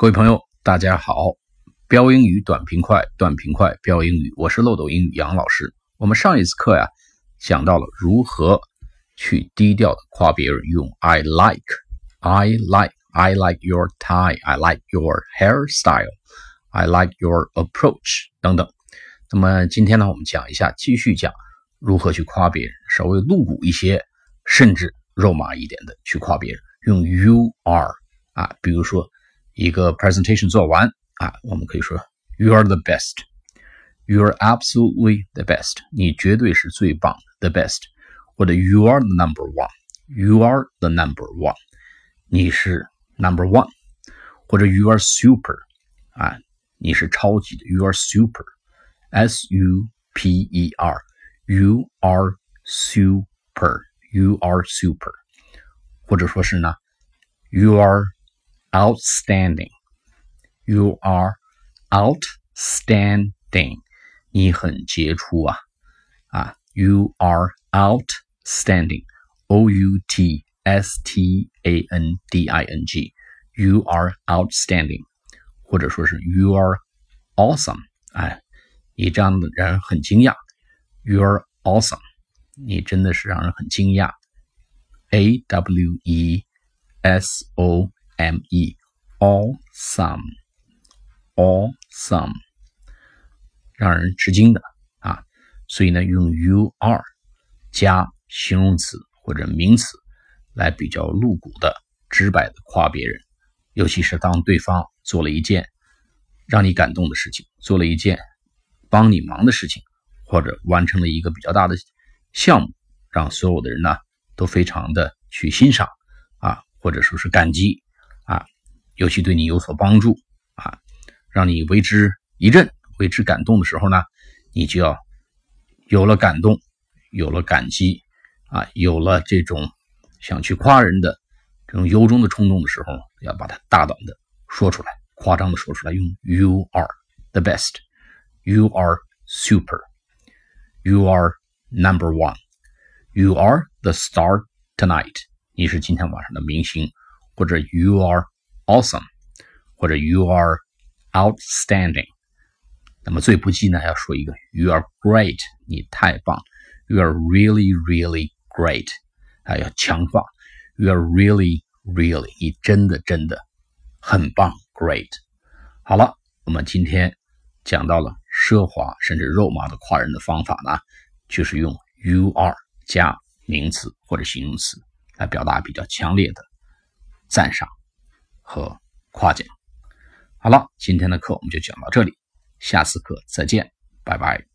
各位朋友，大家好！标英语短平快，短平快标英语，我是漏斗英语杨老师。我们上一次课呀，讲到了如何去低调的夸别人，用 I like, I like, I like your tie, I like your hairstyle, I like your approach 等等。那么今天呢，我们讲一下，继续讲如何去夸别人，稍微露骨一些，甚至肉麻一点的去夸别人，用 You are 啊，比如说。一个 presentation 做完啊，我们可以说 You are the best, You are absolutely the best，你绝对是最棒的 the best，或者 You are the number one, You are the number one，你是 number one，或者 You are super 啊，你是超级的 You are super, S U P E R, You are super, You are super，或者说是呢，You are outstanding. You are outstanding. 你很杰出啊啊！You are outstanding. O U T S T A N D I N G. You are outstanding. 或者说是 You are awesome. 哎，你这样的人很惊讶。You are awesome. 你真的是让人很惊讶。A W E S O m e awesome awesome 让人吃惊的啊，所以呢，用 you are 加形容词或者名词来比较露骨的、直白的夸别人，尤其是当对方做了一件让你感动的事情，做了一件帮你忙的事情，或者完成了一个比较大的项目，让所有的人呢都非常的去欣赏啊，或者说是感激。尤其对你有所帮助啊，让你为之一振、为之感动的时候呢，你就要有了感动，有了感激啊，有了这种想去夸人的这种由衷的冲动的时候，要把它大胆的说出来，夸张的说出来，用 “You are the best, You are super, You are number one, You are the star tonight。你是今天晚上的明星。或者 you are awesome，或者 you are outstanding。那么最不济呢，要说一个 you are great，你太棒，you are really really great，啊，要强化 you are really really，你真的真的很棒，great。好了，我们今天讲到了奢华甚至肉麻的夸人的方法呢，就是用 you are 加名词或者形容词来表达比较强烈的。赞赏和夸奖。好了，今天的课我们就讲到这里，下次课再见，拜拜。